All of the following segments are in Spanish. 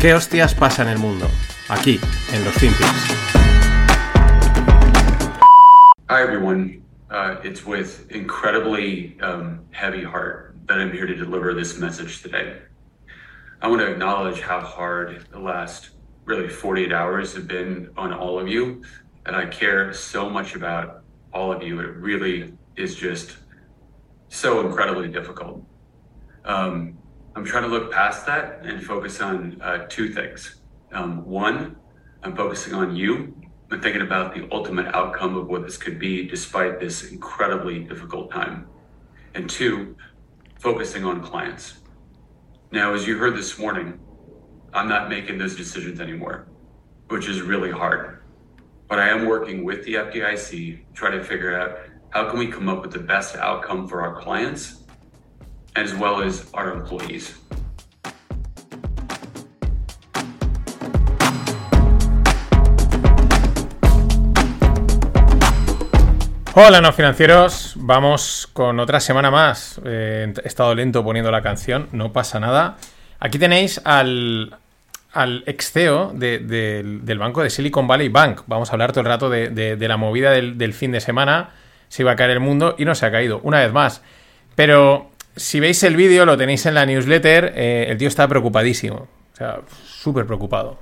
¿Qué hostias pasa en el mundo? Aquí, en los FinPix. Hi, everyone. Uh, it's with incredibly um, heavy heart that I'm here to deliver this message today. I want to acknowledge how hard the last really 48 hours have been on all of you. And I care so much about all of you. It really is just so incredibly difficult. Um, I'm trying to look past that and focus on uh, two things. Um, one, I'm focusing on you and thinking about the ultimate outcome of what this could be despite this incredibly difficult time. And two, focusing on clients. Now, as you heard this morning, I'm not making those decisions anymore, which is really hard. But I am working with the FDIC, trying to figure out how can we come up with the best outcome for our clients as well as our employees. Hola, no financieros. Vamos con otra semana más. Eh, he estado lento poniendo la canción, no pasa nada. Aquí tenéis al, al ex CEO del banco de Silicon Valley Bank. Vamos a hablar todo el rato de, la movida del, fin de semana. Se iba a caer el mundo y no se ha caído, una vez más. Pero si veis el vídeo, lo tenéis en la newsletter, eh, el tío está preocupadísimo. O sea, súper preocupado.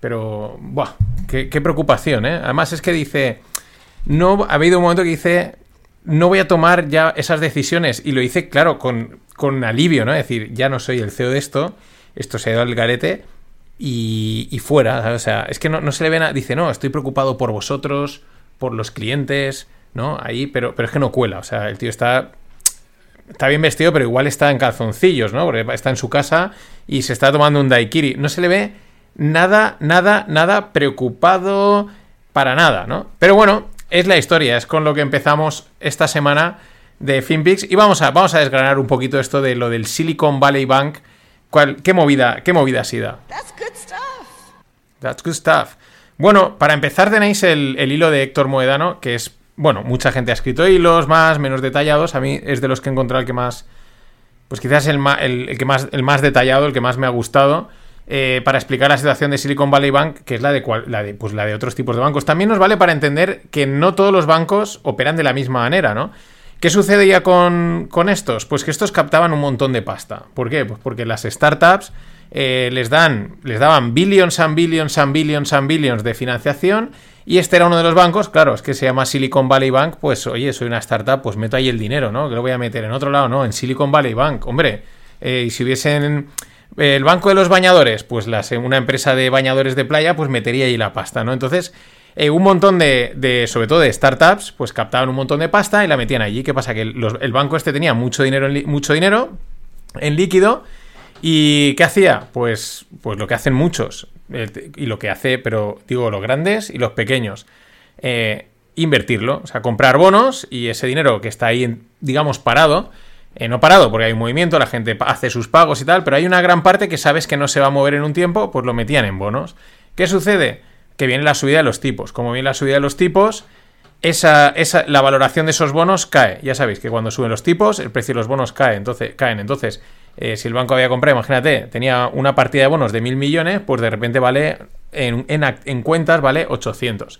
Pero, ¡buah! Qué, preocupación, ¿eh? Además es que dice... No, ha habido un momento que dice, no voy a tomar ya esas decisiones. Y lo dice, claro, con, con alivio, ¿no? Es decir, ya no soy el CEO de esto, esto se ha ido al garete y, fuera. O sea, es que no, se le ve nada. Dice, no, estoy preocupado por vosotros, por los clientes, ¿no? Ahí, pero, pero es que no cuela. O sea, el tío está. Está bien vestido, pero igual está en calzoncillos, ¿no? Porque está en su casa y se está tomando un daiquiri. No se le ve nada, nada, nada preocupado para nada, ¿no? Pero bueno, es la historia, es con lo que empezamos esta semana de FinPix y vamos a, vamos a desgranar un poquito esto de lo del Silicon Valley Bank ¿Qué movida, qué movida ha sido? That's good stuff. That's good stuff. Bueno, para empezar tenéis el, hilo de Héctor Moedano, que es, bueno, mucha gente ha escrito hilos más, menos detallados. A mí es de los que he encontrado el que más, pues quizás el, que más, el más detallado, el que más me ha gustado. Eh, para explicar la situación de Silicon Valley Bank, que es la de, la, de, pues la de otros tipos de bancos. También nos vale para entender que no todos los bancos operan de la misma manera, ¿no? ¿Qué sucedía con, con estos? Pues que estos captaban un montón de pasta. ¿Por qué? Pues porque las startups eh, les, dan, les daban billions and billions and billions and billions de financiación y este era uno de los bancos, claro, es que se llama Silicon Valley Bank, pues oye, soy una startup, pues meto ahí el dinero, ¿no? Que lo voy a meter en otro lado, no, en Silicon Valley Bank, hombre. Eh, y si hubiesen eh, el banco de los bañadores, pues las, una empresa de bañadores de playa, pues metería ahí la pasta, ¿no? Entonces, eh, un montón de, sobre todo de startups, pues captaban un montón de pasta y la metían allí. ¿Qué pasa? Que el banco este tenía mucho dinero, en, mucho dinero en líquido. ¿Y qué hacía? Pues, pues lo que hacen muchos. Y lo que hace, pero digo, los grandes y los pequeños. Eh, invertirlo. O sea, comprar bonos y ese dinero que está ahí, digamos, parado. Eh, no parado porque hay un movimiento, la gente hace sus pagos y tal, pero hay una gran parte que sabes que no se va a mover en un tiempo, pues lo metían en bonos. ¿Qué sucede? que viene la subida de los tipos. Como viene la subida de los tipos, esa, esa, la valoración de esos bonos cae. Ya sabéis que cuando suben los tipos, el precio de los bonos cae, entonces, caen. Entonces, eh, si el banco había comprado, imagínate, tenía una partida de bonos de mil millones, pues de repente vale, en, en, cuentas, vale 800.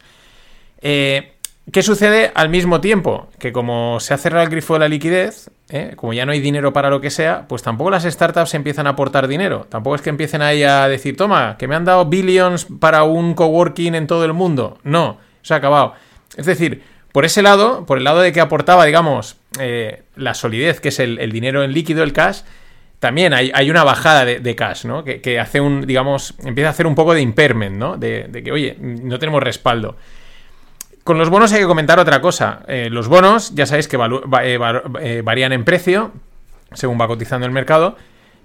Eh, ¿Qué sucede al mismo tiempo? Que como se ha cerrado el grifo de la liquidez, ¿eh? como ya no hay dinero para lo que sea, pues tampoco las startups empiezan a aportar dinero. Tampoco es que empiecen ahí a decir, toma, que me han dado billions para un coworking en todo el mundo. No, se ha acabado. Es decir, por ese lado, por el lado de que aportaba, digamos, la solidez, que es el, dinero en líquido, el cash, también hay, una bajada de, cash, ¿no? Que, hace un, digamos, empieza a hacer un poco de impairment, ¿no? De, de que, oye, no tenemos respaldo. Con los bonos hay que comentar otra cosa. Eh, los bonos, ya sabéis que eh, eh, varían en precio según va cotizando el mercado.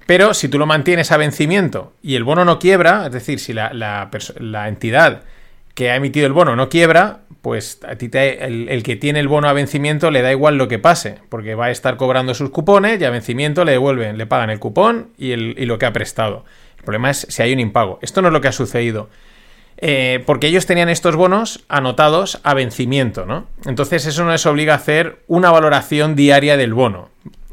Pero si tú lo mantienes a vencimiento y el bono no quiebra, es decir, si la, entidad que ha emitido el bono no quiebra, pues a ti el, que tiene el bono a vencimiento le da igual lo que pase, porque va a estar cobrando sus cupones y a vencimiento le devuelven, le pagan el cupón y, lo que ha prestado. El problema es si hay un impago. Esto no es lo que ha sucedido. Eh, porque ellos tenían estos bonos anotados a vencimiento, ¿no? Entonces eso no les obliga a hacer una valoración diaria del bono.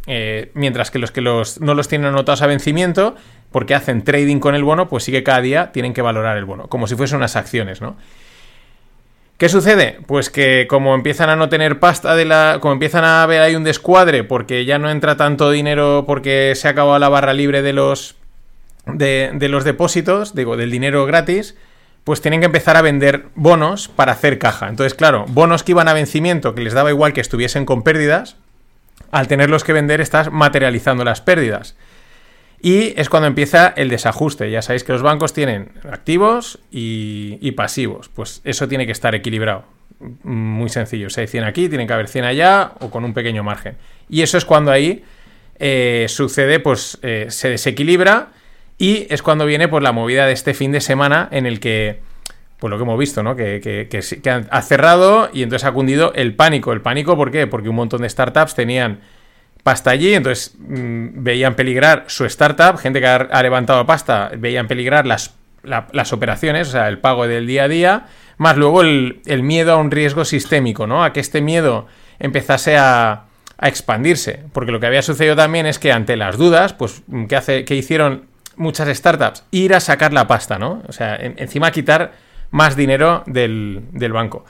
Eh, mientras que los que no los tienen anotados a vencimiento porque hacen trading con el bono, pues sí que cada día tienen que valorar el bono, como si fuesen unas acciones, ¿no? ¿Qué sucede? Pues que como empiezan a no tener pasta de la. como empiezan a ver ahí un descuadre porque ya no entra tanto dinero porque se ha acabado la barra libre de los. de, de los depósitos, digo, del dinero gratis, pues tienen que empezar a vender bonos para hacer caja. Entonces, claro, bonos que iban a vencimiento, que les daba igual que estuviesen con pérdidas, al tenerlos que vender estás materializando las pérdidas. Y es cuando empieza el desajuste. Ya sabéis que los bancos tienen activos y, pasivos. Pues eso tiene que estar equilibrado. Muy sencillo. Si hay 100 aquí, tiene que haber 100 allá o con un pequeño margen. Y eso es cuando ahí eh, sucede, pues eh, se desequilibra y es cuando viene pues, la movida de este fin de semana en el que, pues lo que hemos visto, ¿no? Que, que ha cerrado y entonces ha cundido el pánico. ¿El pánico por qué? Porque un montón de startups tenían pasta allí, entonces mm, veían peligrar su startup, gente que ha, levantado pasta, veían peligrar las, las, operaciones, o sea, el pago del día a día, más luego el, miedo a un riesgo sistémico, ¿no? A que este miedo empezase a, a, expandirse, porque lo que había sucedido también es que ante las dudas, pues, mm, ¿qué, hace, qué hicieron muchas startups? Ir a sacar la pasta, ¿no? O sea, encima quitar más dinero del, del banco.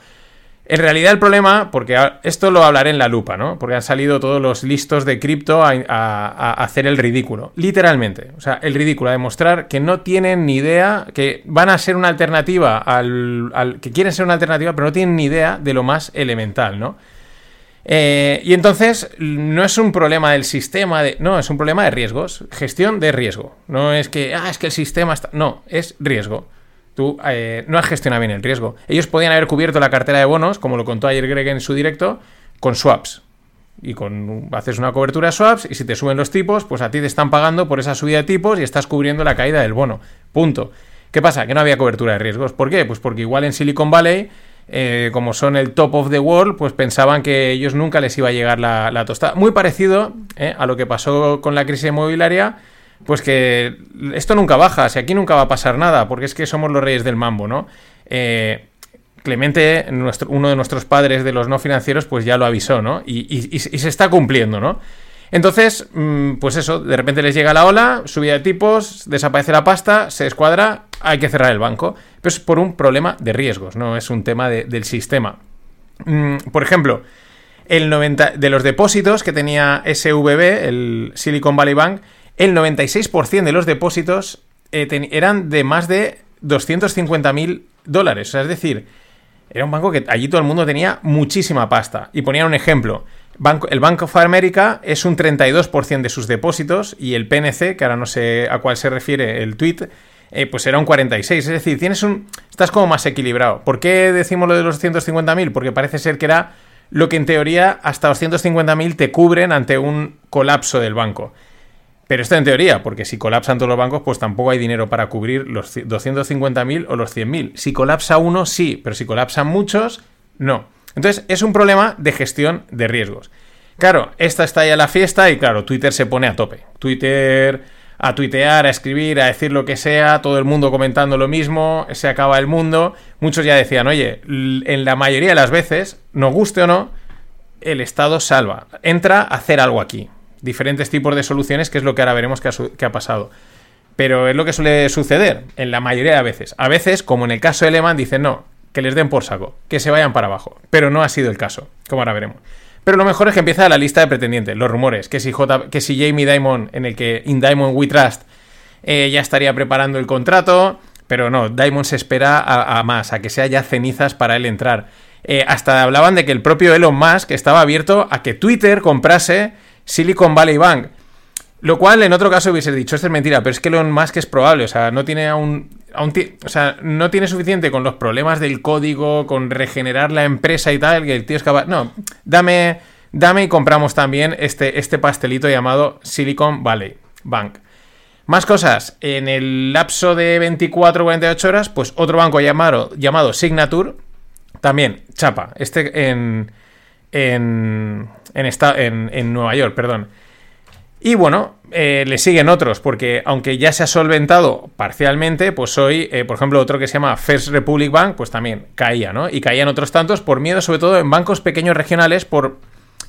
En realidad el problema, porque esto lo hablaré en la lupa, ¿no? Porque han salido todos los listos de cripto a, hacer el ridículo. Literalmente. O sea, el ridículo, a demostrar que no tienen ni idea, que van a ser una alternativa al, que quieren ser una alternativa, pero no tienen ni idea de lo más elemental, ¿no? Eh, y entonces no es un problema del sistema, de, no, es un problema de riesgos, gestión de riesgo. No es que, ah, es que el sistema está... No, es riesgo. Tú eh, no has gestionado bien el riesgo. Ellos podían haber cubierto la cartera de bonos, como lo contó ayer Greg en su directo, con swaps. Y con haces una cobertura swaps y si te suben los tipos, pues a ti te están pagando por esa subida de tipos y estás cubriendo la caída del bono. Punto. ¿Qué pasa? Que no había cobertura de riesgos. ¿Por qué? Pues porque igual en Silicon Valley, eh, como son el top of the world, pues pensaban que ellos nunca les iba a llegar la, tostada. Muy parecido eh, a lo que pasó con la crisis inmobiliaria pues que esto nunca baja, si aquí nunca va a pasar nada, porque es que somos los reyes del mambo, ¿no? Eh, Clemente, uno de nuestros padres de los no financieros, pues ya lo avisó, ¿no? Y, se está cumpliendo, ¿no? Entonces, mm, pues eso, de repente les llega la ola, subida de tipos, desaparece la pasta, se escuadra, hay que cerrar el banco. Pero es por un problema de riesgos, no es un tema del sistema. Mm, por ejemplo, el 90 de los depósitos que tenía SVB, el Silicon Valley Bank, el 96% de los depósitos eh, eran de más de 250.000 dólares. Es decir, era un banco que allí todo el mundo tenía muchísima pasta. Y ponían un ejemplo. el Bank of America es un 32% de sus depósitos y el PNC, que ahora no sé a cuál se refiere el tweet, eh, pues era un 46. Es decir, tienes un, estás como más equilibrado. ¿Por qué decimos lo de los 250.000? Porque parece ser que era lo que en teoría hasta 250.000 te cubren ante un colapso del banco. Pero esto en teoría, porque si colapsan todos los bancos, pues tampoco hay dinero para cubrir los 250.000 o los 100.000. Si colapsa uno, sí, pero si colapsan muchos, no. Entonces, es un problema de gestión de riesgos. Claro, esta está ya la fiesta y claro, Twitter se pone a tope. Twitter a tuitear, a escribir, a decir lo que sea, todo el mundo comentando lo mismo, se acaba el mundo. Muchos ya decían, oye, en la mayoría de las veces, nos guste o no, el Estado salva, entra a hacer algo aquí diferentes tipos de soluciones, que es lo que ahora veremos que ha, pasado. Pero es lo que suele suceder en la mayoría de veces. A veces, como en el caso de Lehman, dicen no, que les den por saco, que se vayan para abajo. Pero no ha sido el caso, como ahora veremos. Pero lo mejor es que empieza la lista de pretendientes, los rumores, que si, J, que si Jamie Dimon, en el que In Diamond We Trust, eh, ya estaría preparando el contrato, pero no, Diamond se espera a, más, a que sea ya cenizas para él entrar. Eh, hasta hablaban de que el propio Elon Musk estaba abierto a que Twitter comprase Silicon Valley Bank. Lo cual en otro caso hubiese dicho, esto es mentira, pero es que Elon Musk es probable, o sea, no tiene aún, o sea, no tiene suficiente con los problemas del código, con regenerar la empresa y tal, que el tío es capaz, no, dame, dame y compramos también este, este pastelito llamado Silicon Valley Bank. Más cosas, en el lapso de 24-48 horas, pues otro banco llamado, llamado Signature, también, chapa, este en, en, en, en, Nueva York, perdón. Y bueno, eh, le siguen otros, porque aunque ya se ha solventado parcialmente, pues hoy, eh, por ejemplo, otro que se llama First Republic Bank, pues también caía, ¿no? Y caían otros tantos por miedo, sobre todo en bancos pequeños regionales, por,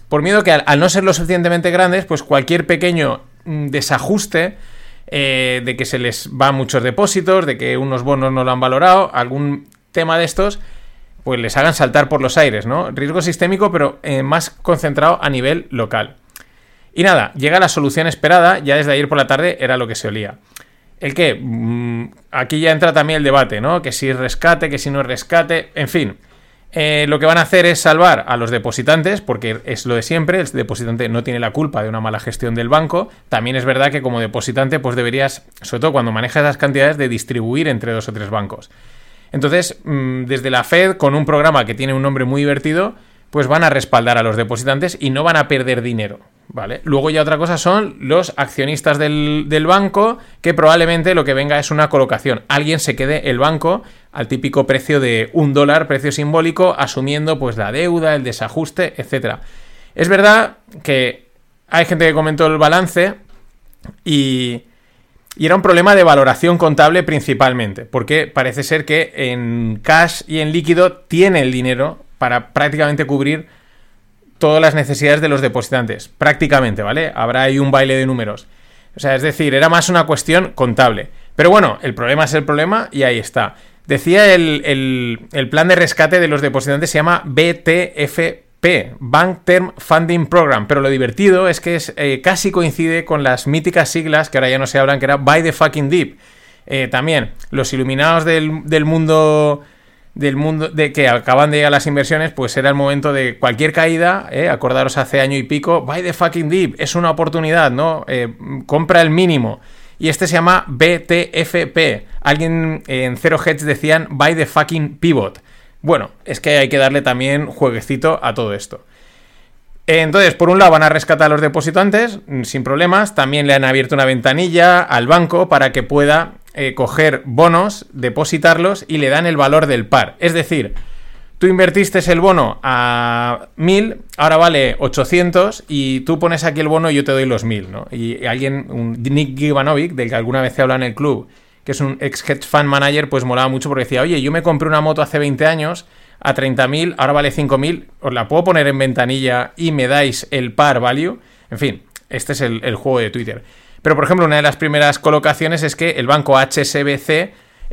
por miedo que al, no ser lo suficientemente grandes, pues cualquier pequeño mm, desajuste eh, de que se les van muchos depósitos, de que unos bonos no lo han valorado, algún tema de estos, pues les hagan saltar por los aires, ¿no? Riesgo sistémico, pero eh, más concentrado a nivel local. Y nada, llega la solución esperada, ya desde ayer por la tarde era lo que se olía. El que, mm, aquí ya entra también el debate, ¿no? Que si rescate, que si no rescate, en fin. Eh, lo que van a hacer es salvar a los depositantes, porque es lo de siempre, el depositante no tiene la culpa de una mala gestión del banco. También es verdad que como depositante, pues deberías, sobre todo cuando manejas esas cantidades, de distribuir entre dos o tres bancos. Entonces, mm, desde la Fed, con un programa que tiene un nombre muy divertido, pues van a respaldar a los depositantes y no van a perder dinero. ¿Vale? Luego ya otra cosa son los accionistas del, banco, que probablemente lo que venga es una colocación. Alguien se quede el banco al típico precio de un dólar, precio simbólico, asumiendo pues la deuda, el desajuste, etc. Es verdad que hay gente que comentó el balance y, y era un problema de valoración contable principalmente, porque parece ser que en cash y en líquido tiene el dinero para prácticamente cubrir todas las necesidades de los depositantes. Prácticamente, ¿vale? Habrá ahí un baile de números. O sea, es decir, era más una cuestión contable. Pero bueno, el problema es el problema y ahí está. Decía el, plan de rescate de los depositantes se llama BTFP, Bank Term Funding Program, pero lo divertido es que es, eh, casi coincide con las míticas siglas que ahora ya no se hablan, que era Buy the Fucking Deep. Eh, también, los iluminados del, del mundo del mundo de que acaban de llegar las inversiones, pues era el momento de cualquier caída, ¿eh? acordaros hace año y pico, buy the fucking deep, es una oportunidad, ¿no? Compra el mínimo. Y este se llama BTFP. Alguien en Zero Heads decían buy the fucking pivot. Bueno, es que hay que darle también jueguecito a todo esto. Entonces, por un lado van a rescatar a los depositantes mm, sin problemas, también le han abierto una ventanilla al banco para que pueda eh, coger bonos, depositarlos y le dan el valor del par. Es decir, tú invertiste el bono a 1000, ahora vale 800 y tú pones aquí el bono y yo te doy los 1000, ¿no? Y alguien, un Nick Givanovic, del que alguna vez se habla en el club, que es un ex hedge fund manager, pues molaba mucho porque decía, oye, yo me compré una moto hace 20 años a 30.000, ahora vale 5.000, os la puedo poner en ventanilla y me dais el par value. En fin, este es el juego de Twitter. Pero, por ejemplo, una de las primeras colocaciones es que el banco HSBC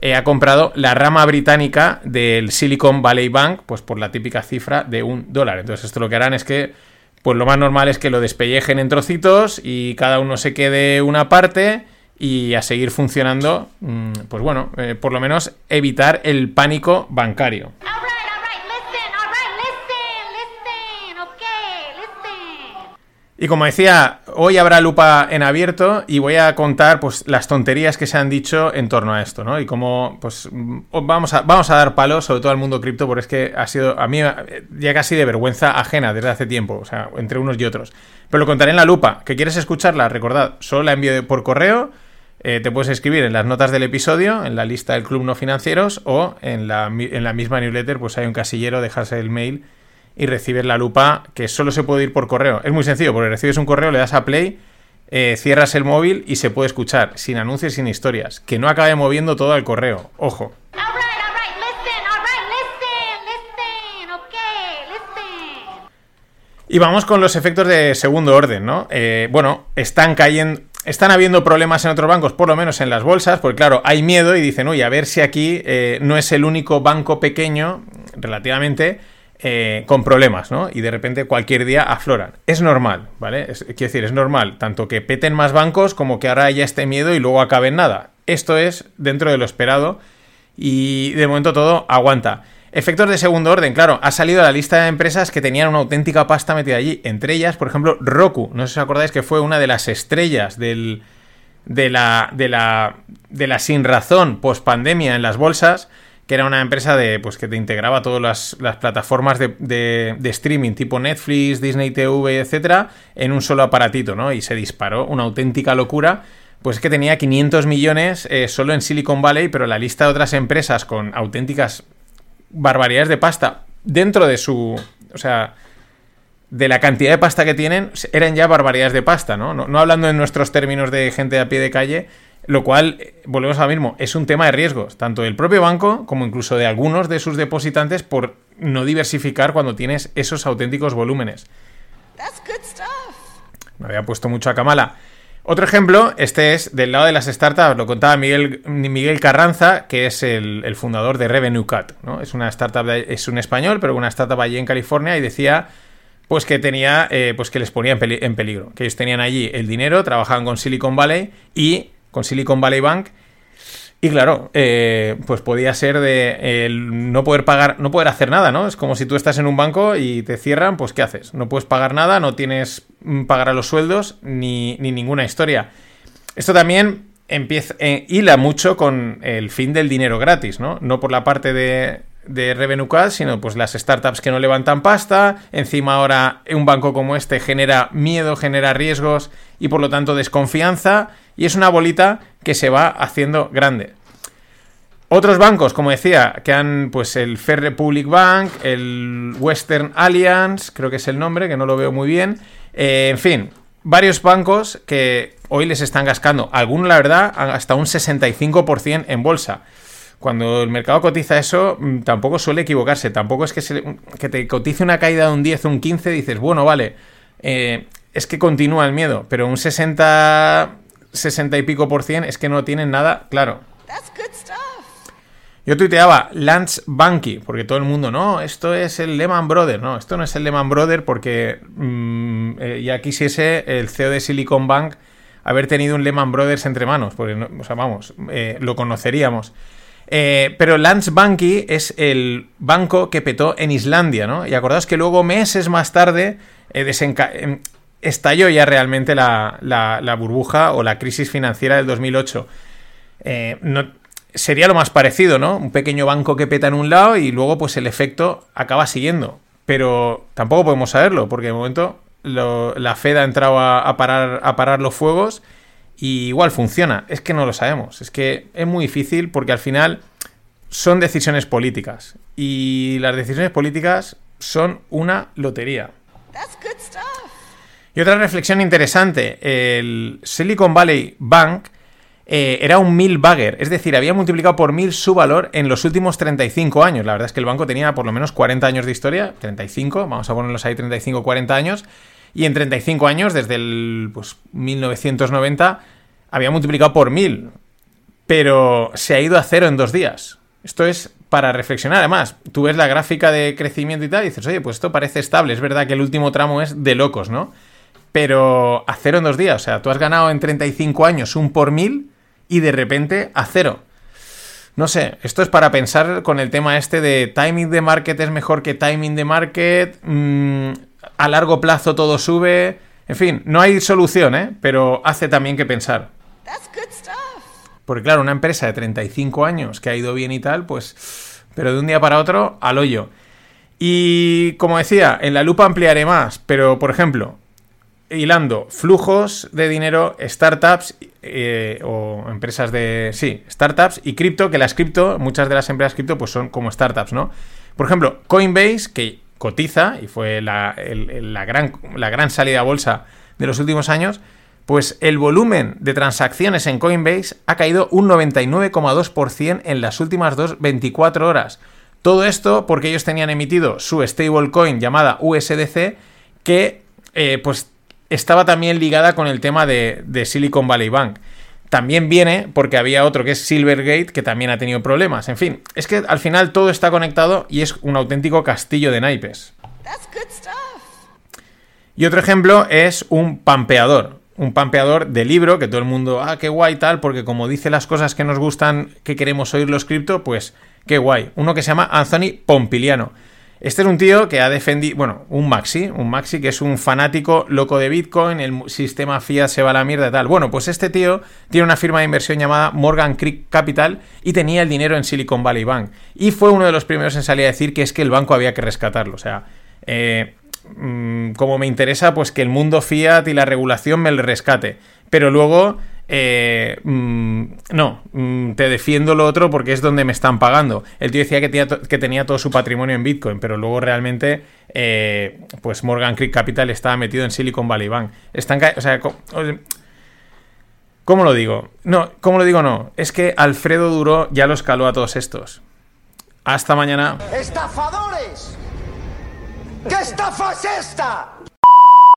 eh, ha comprado la rama británica del Silicon Valley Bank, pues por la típica cifra de un dólar. Entonces, esto lo que harán es que, pues lo más normal es que lo despellejen en trocitos y cada uno se quede una parte y a seguir funcionando, mm, pues bueno, eh, por lo menos evitar el pánico bancario. Y como decía, hoy habrá lupa en abierto y voy a contar pues las tonterías que se han dicho en torno a esto, ¿no? Y cómo pues vamos a, vamos a dar palos sobre todo al mundo cripto porque es que ha sido a mí ya casi de vergüenza ajena desde hace tiempo, o sea, entre unos y otros. Pero lo contaré en la lupa. ¿Que quieres escucharla? Recordad, solo la envío por correo. Eh, te puedes escribir en las notas del episodio, en la lista del Club No Financieros o en la, en la misma newsletter, pues hay un casillero, dejas el mail y recibes la lupa que solo se puede ir por correo. Es muy sencillo, porque recibes un correo, le das a play, eh, cierras el móvil y se puede escuchar, sin anuncios, sin historias. Que no acabe moviendo todo el correo. Ojo. Y vamos con los efectos de segundo orden, ¿no? Eh, bueno, están cayendo, están habiendo problemas en otros bancos, por lo menos en las bolsas, porque claro, hay miedo y dicen, uy, a ver si aquí eh, no es el único banco pequeño, relativamente, eh, con problemas, ¿no? Y de repente cualquier día afloran. Es normal, ¿vale? quiero decir, es normal, tanto que peten más bancos como que ahora haya este miedo y luego acabe en nada. Esto es dentro de lo esperado y de momento todo aguanta. Efectos de segundo orden, claro, ha salido la lista de empresas que tenían una auténtica pasta metida allí. Entre ellas, por ejemplo, Roku. No sé si os acordáis que fue una de las estrellas del, de, la, de, la, de la sin razón post pandemia en las bolsas que era una empresa de, pues, que te integraba todas las, plataformas de, streaming tipo Netflix, Disney TV, etcétera, en un solo aparatito, ¿no? Y se disparó una auténtica locura. Pues que tenía 500 millones eh, solo en Silicon Valley, pero la lista de otras empresas con auténticas barbaridades de pasta dentro de su. O sea, de la cantidad de pasta que tienen, eran ya barbaridades de pasta, ¿no? No, no hablando en nuestros términos de gente a pie de calle, lo cual, eh, volvemos a lo mismo, es un tema de riesgos, tanto del propio banco como incluso de algunos de sus depositantes por no diversificar cuando tienes esos auténticos volúmenes. Me había puesto mucho a Kamala. Otro ejemplo, este es del lado de las startups, lo contaba Miguel, Miguel Carranza, que es el, fundador de Revenue Cut, ¿no? Es una startup, es un español, pero una startup allí en California y decía pues que tenía, eh, pues que les ponía en, peligro, que ellos tenían allí el dinero, trabajaban con Silicon Valley y con Silicon Valley Bank y claro, eh, pues podía ser de no poder pagar, no poder hacer nada, ¿no? Es como si tú estás en un banco y te cierran, pues ¿qué haces? No puedes pagar nada, no tienes mm, pagar a los sueldos ni, ninguna historia. Esto también empieza, eh, hila mucho con el fin del dinero gratis, ¿no? No por la parte de, de Revenue sino pues las startups que no levantan pasta. Encima ahora un banco como este genera miedo, genera riesgos y por lo tanto desconfianza. Y es una bolita que se va haciendo grande. Otros bancos, como decía, que han, pues el Fair Republic Bank, el Western Alliance, creo que es el nombre, que no lo veo muy bien. Eh, en fin, varios bancos que hoy les están gascando, algunos la verdad, hasta un 65% en bolsa. Cuando el mercado cotiza eso, mm, tampoco suele equivocarse. Tampoco es que, que te cotice una caída de un 10 o un 15, dices, bueno, vale, eh, es que continúa el miedo, pero un 60, 60 y pico por cien es que no tienen nada claro. Yo tuiteaba Lance Banky, porque todo el mundo, no, esto es el Lehman Brothers. No, esto no es el Lehman Brothers porque mm, eh, ya quisiese el CEO de Silicon Bank haber tenido un Lehman Brothers entre manos, porque, o sea, vamos, eh, lo conoceríamos. Eh, pero Lance Banky es el banco que petó en Islandia, ¿no? Y acordaos que luego, meses más tarde, em, estalló ya realmente la, burbuja o la crisis financiera del 2008. no, sería lo más parecido, ¿no? Un pequeño banco que peta en un lado y luego pues el efecto acaba siguiendo. Pero tampoco podemos saberlo, porque de momento la Fed ha entrado a parar los fuegos y igual funciona. Es que no lo sabemos. Es que es muy difícil porque al final son decisiones políticas. Y las decisiones políticas son una lotería. Y otra reflexión interesante, el Silicon Valley Bank eh, era un mil bagger, es decir, había multiplicado por mil su valor en los últimos 35 años. La verdad es que el banco tenía por lo menos 40 años de historia, 35, vamos a ponerlos ahí 35, 40 años, y en 35 años, desde el pues, 1990, había multiplicado por mil, pero se ha ido a cero en dos días. Esto es para reflexionar. Además, tú ves la gráfica de crecimiento y tal, y dices, oye, pues esto parece estable. Es verdad que el último tramo es de locos, ¿no? Pero a cero en dos días. O sea, tú has ganado en 35 años un por mil y de repente a cero. No sé, esto es para pensar con el tema este de timing de market es mejor que timing de market, mm, a largo plazo todo sube, en fin, no hay solución, ¿eh? Pero hace también que pensar. Porque claro, una empresa de 35 años que ha ido bien y tal, pues, pero de un día para otro, al hoyo. Y como decía, en la lupa ampliaré más, pero por ejemplo, hilando flujos de dinero, startups eh, o empresas de... Sí, startups y cripto, que las cripto, muchas de las empresas cripto pues son como startups, ¿no? Por ejemplo, Coinbase, que cotiza y fue la, la, gran, la gran salida a bolsa de los últimos años, pues el volumen de transacciones en Coinbase ha caído un 99,2% en las últimas dos, 24 horas. Todo esto porque ellos tenían emitido su stablecoin llamada USDC que eh, pues estaba también ligada con el tema de, Silicon Valley Bank. También viene porque había otro que es Silvergate que también ha tenido problemas. En fin, es que al final todo está conectado y es un auténtico castillo de naipes. Y otro ejemplo es un pampeador. Un pampeador de libro que todo el mundo, ah, qué guay tal, porque como dice las cosas que nos gustan, que queremos oír los cripto, pues qué guay. Uno que se llama Anthony Pompiliano. Este es un tío que ha defendido, bueno, un Maxi, un Maxi que es un fanático loco de Bitcoin, el sistema fiat se va a la mierda y tal. Bueno, pues este tío tiene una firma de inversión llamada Morgan Creek Capital y tenía el dinero en Silicon Valley Bank. Y fue uno de los primeros en salir a decir que es que el banco había que rescatarlo. O sea, eh, mm, como me interesa, pues que el mundo fiat y la regulación me lo rescate. Pero luego eh, mm, no, mm, te defiendo lo otro porque es donde me están pagando. El tío decía que tenía, que tenía todo su patrimonio en Bitcoin, pero luego realmente, eh, pues Morgan Creek Capital estaba metido en Silicon Valley Bank. Están, o sea, ¿cómo lo digo? No, ¿cómo lo digo? No, es que Alfredo Duro ya lo escaló a todos estos. Hasta mañana. ¡Estafadores! ¿Qué estafa es esta?